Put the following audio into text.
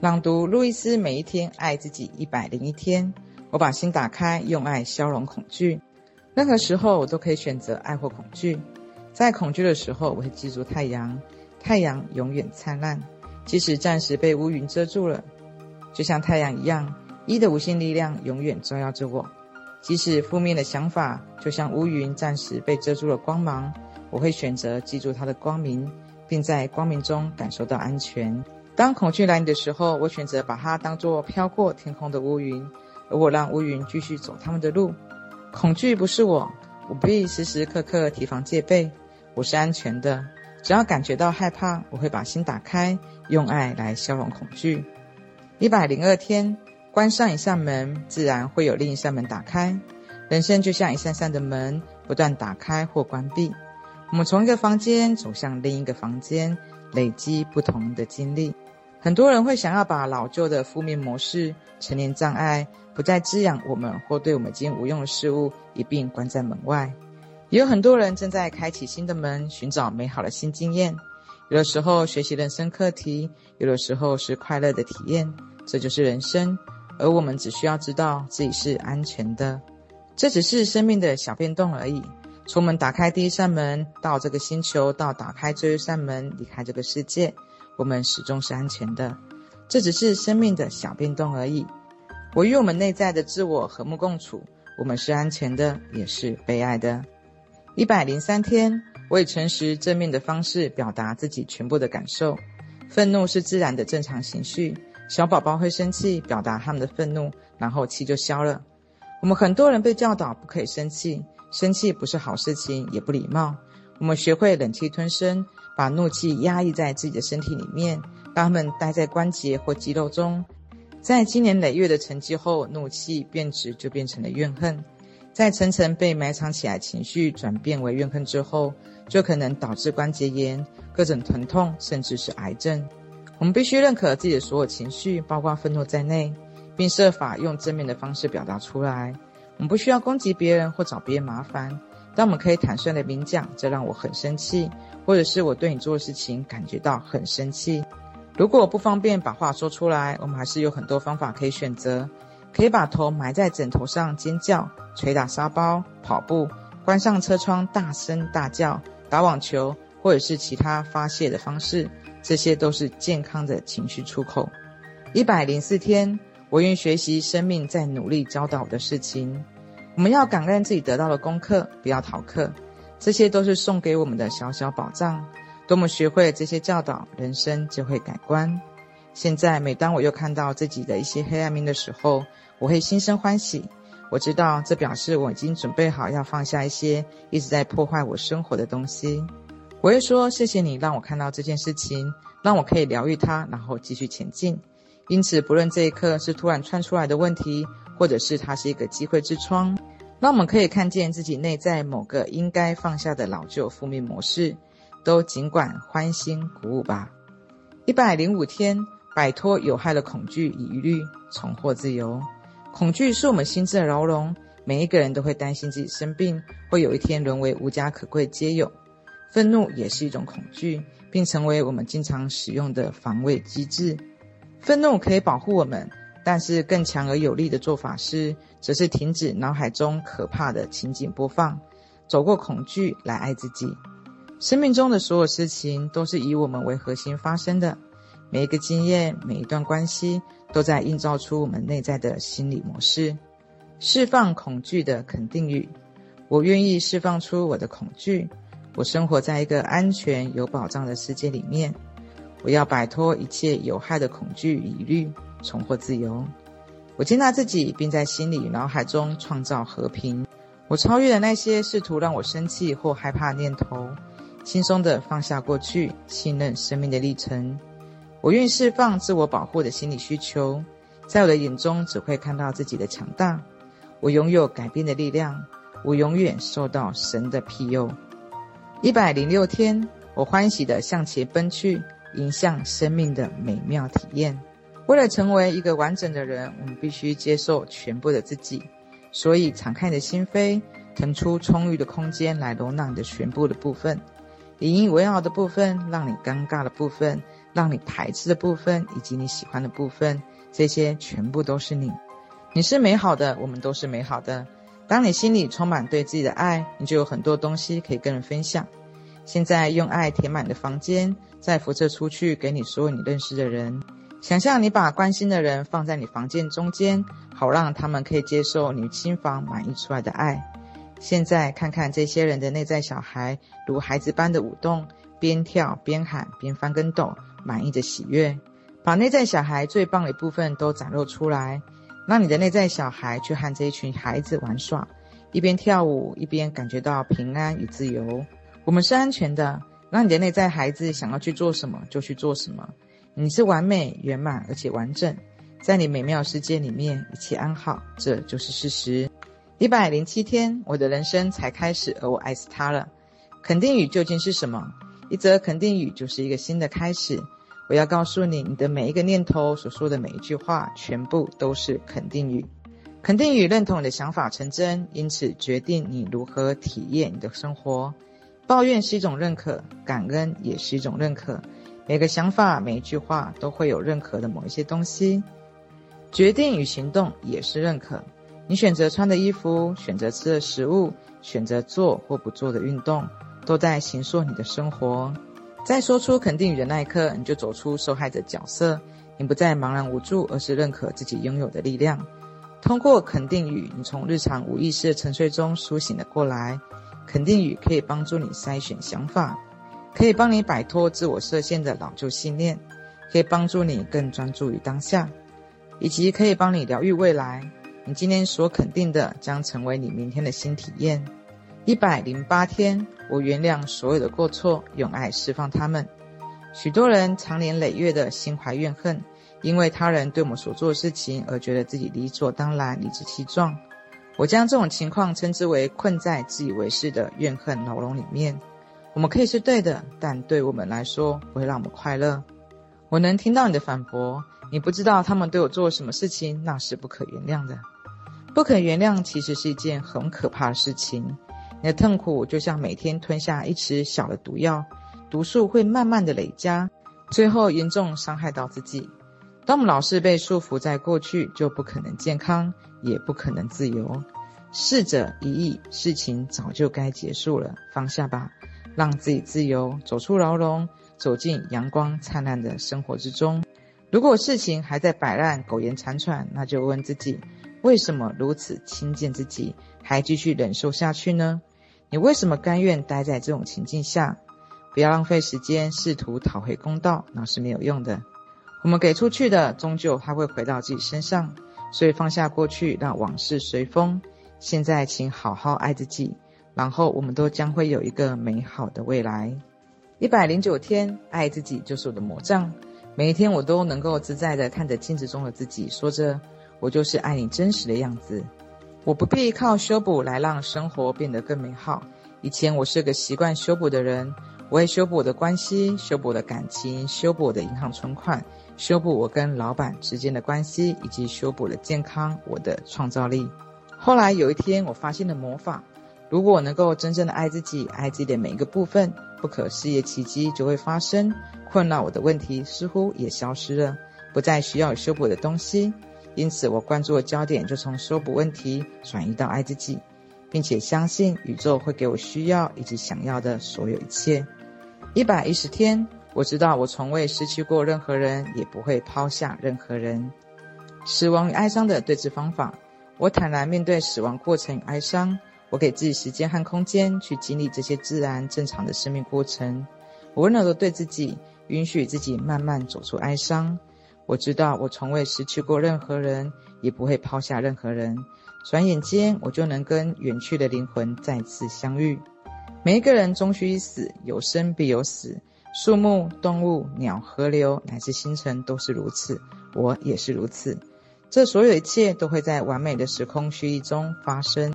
朗读路易斯，每一天爱自己一百零一天。我把心打开，用爱消融恐惧。任何时候，我都可以选择爱或恐惧。在恐惧的时候，我会记住太阳，太阳永远灿烂，即使暂时被乌云遮住了。就像太阳一样，一的无限力量永远照耀着我。即使负面的想法就像乌云，暂时被遮住了光芒，我会选择记住它的光明，并在光明中感受到安全。当恐惧来临的时候，我选择把它当作飘过天空的乌云，而我让乌云继续走他们的路。恐惧不是我，我不必时时刻刻提防戒备，我是安全的。只要感觉到害怕，我会把心打开，用爱来消融恐惧。一百零二天，关上一扇门，自然会有另一扇门打开。人生就像一扇扇的门，不断打开或关闭。我们从一个房间走向另一个房间，累积不同的经历。很多人会想要把老旧的负面模式、成年障碍、不再滋养我们或对我们已经无用的事物一并关在门外。也有很多人正在开启新的门，寻找美好的新经验。有的时候学习人生课题，有的时候是快乐的体验，这就是人生。而我们只需要知道自己是安全的，这只是生命的小变动而已。从我们打开第一扇门到这个星球，到打开最后一扇门离开这个世界。我们始终是安全的，这只是生命的小变动而已。我与我们内在的自我和睦共处，我们是安全的，也是被爱的。一百零三天，我以诚实正面的方式表达自己全部的感受。愤怒是自然的正常情绪，小宝宝会生气，表达他们的愤怒，然后气就消了。我们很多人被教导不可以生气，生气不是好事情，也不礼貌。我们学会忍气吞声。把怒气压抑在自己的身体里面，让它们待在关节或肌肉中。在经年累月的沉积后，怒气变质就变成了怨恨。在层层被埋藏起来情绪转变为怨恨之后，就可能导致关节炎、各种疼痛，甚至是癌症。我们必须认可自己的所有情绪，包括愤怒在内，并设法用正面的方式表达出来。我们不需要攻击别人或找别人麻烦。但我们可以坦率的明讲，这让我很生气，或者是我对你做的事情感觉到很生气。如果不方便把话说出来，我们还是有很多方法可以选择，可以把头埋在枕头上尖叫、捶打沙包、跑步、关上车窗大声大叫、打网球，或者是其他发泄的方式，这些都是健康的情绪出口。一百零四天，我愿学习生命在努力教导我的事情。我们要感恩自己得到的功课，不要逃课，这些都是送给我们的小小宝藏。当我们学会这些教导，人生就会改观。现在，每当我又看到自己的一些黑暗面的时候，我会心生欢喜。我知道这表示我已经准备好要放下一些一直在破坏我生活的东西。我会说：“谢谢你让我看到这件事情，让我可以疗愈它，然后继续前进。”因此，不论这一刻是突然窜出来的问题。或者是它是一个机会之窗，那我们可以看见自己内在某个应该放下的老旧负面模式，都尽管欢欣鼓舞吧。一百零五天，摆脱有害的恐惧与疑虑，重获自由。恐惧是我们心智的牢笼，每一个人都会担心自己生病，会有一天沦为无家可归街友。愤怒也是一种恐惧，并成为我们经常使用的防卫机制。愤怒可以保护我们。但是更强而有力的做法是，则是停止脑海中可怕的情景播放，走过恐惧来爱自己。生命中的所有事情都是以我们为核心发生的，每一个经验、每一段关系，都在映照出我们内在的心理模式。释放恐惧的肯定语：我愿意释放出我的恐惧。我生活在一个安全、有保障的世界里面。我要摆脱一切有害的恐惧与疑虑。重获自由，我接纳自己，并在心里脑海中创造和平。我超越了那些试图让我生气或害怕的念头，轻松地放下过去，信任生命的历程。我愿意释放自我保护的心理需求，在我的眼中只会看到自己的强大。我拥有改变的力量，我永远受到神的庇佑。一百零六天，我欢喜地向前奔去，迎向生命的美妙体验。为了成为一个完整的人，我们必须接受全部的自己。所以，敞开你的心扉，腾出充裕的空间来容纳你的全部的部分。引以为傲的部分，让你尴尬的部分，让你排斥的部分以及你喜欢的部分，这些全部都是你。你是美好的，我们都是美好的。当你心里充满对自己的爱，你就有很多东西可以跟人分享。现在用爱填满你的房间，再辐射出去给你所有你认识的人。想象你把关心的人放在你房间中间，好让他们可以接受你心房满溢出来的爱。现在看看这些人的内在小孩，如孩子般的舞动，边跳边喊边翻跟斗，满溢着喜悦。把内在小孩最棒的一部分都展露出来，让你的内在小孩去和这一群孩子玩耍，一边跳舞一边感觉到平安与自由。我们是安全的，让你的内在孩子想要去做什么就去做什么。你是完美、圆满而且完整，在你美妙世界里面，一切安好，这就是事实。一百零七天，我的人生才开始，而我爱死它了。肯定语究竟是什么？一则肯定语就是一个新的开始。我要告诉你，你的每一个念头所说的每一句话，全部都是肯定语。肯定语认同你的想法成真，因此决定你如何体验你的生活。抱怨是一种认可，感恩也是一种认可。每个想法，每一句话都会有认可的某一些东西。决定与行动也是认可。你选择穿的衣服，选择吃的食物，选择做或不做的运动，都在形塑你的生活。在说出肯定语的那一刻，你就走出受害者角色，你不再茫然无助，而是认可自己拥有的力量。通过肯定语，你从日常无意识的沉睡中苏醒了过来。肯定语可以帮助你筛选想法。可以帮你摆脱自我设限的老旧信念，可以帮助你更专注于当下，以及可以帮你疗愈未来。你今天所肯定的，将成为你明天的新体验。一百零八天，我原谅所有的过错，用爱释放他们。许多人长年累月的心怀怨恨，因为他人对我们所做的事情而觉得自己理所当然、理直气壮。我将这种情况称之为困在自以为是的怨恨牢笼里面。我们可以是对的，但对我们来说不会让我们快乐。我能听到你的反驳，你不知道他们对我做了什么事情，那是不可原谅的。不可原谅其实是一件很可怕的事情。你的痛苦就像每天吞下一匙小的毒药，毒素会慢慢的累加，最后严重伤害到自己。当我们老是被束缚在过去，就不可能健康，也不可能自由。逝者已矣，事情早就该结束了，放下吧。让自己自由，走出牢笼，走进阳光灿烂的生活之中。如果事情还在摆烂、苟延残喘，那就问自己：为什么如此轻贱自己，还继续忍受下去呢？你为什么甘愿待在这种情境下？不要浪费时间，试图讨回公道，那是没有用的。我们给出去的，终究还会回到自己身上。所以放下过去，让往事随风。现在，请好好爱自己。然后我们都将会有一个美好的未来。一百零九天，爱自己就是我的魔杖。每一天我都能够自在地看着镜子中的自己，说着：“我就是爱你真实的样子。”我不必靠修补来让生活变得更美好。以前我是个习惯修补的人，我会修补我的关系，修补我的感情，修补我的银行存款，修补我跟老板之间的关系，以及修补了健康，我的创造力。后来有一天，我发现了魔法。如果我能够真正的爱自己，爱自己的每一个部分，不可思议的奇迹就会发生。困扰我的问题似乎也消失了，不再需要修补的东西。因此，我关注的焦点就从修补问题转移到爱自己，并且相信宇宙会给我需要以及想要的所有一切。一百一十天，我知道我从未失去过任何人，也不会抛下任何人。死亡与哀伤的对峙方法，我坦然面对死亡过程与哀伤。我给自己时间和空间去经历这些自然正常的生命过程。我温柔地对自己，允许自己慢慢走出哀伤。我知道我从未失去过任何人，也不会抛下任何人。转眼间，我就能跟远去的灵魂再次相遇。每一个人终须一死，有生必有死。树木、动物、鸟、河流乃至星辰都是如此，我也是如此。这所有一切都会在完美的时空序列中发生。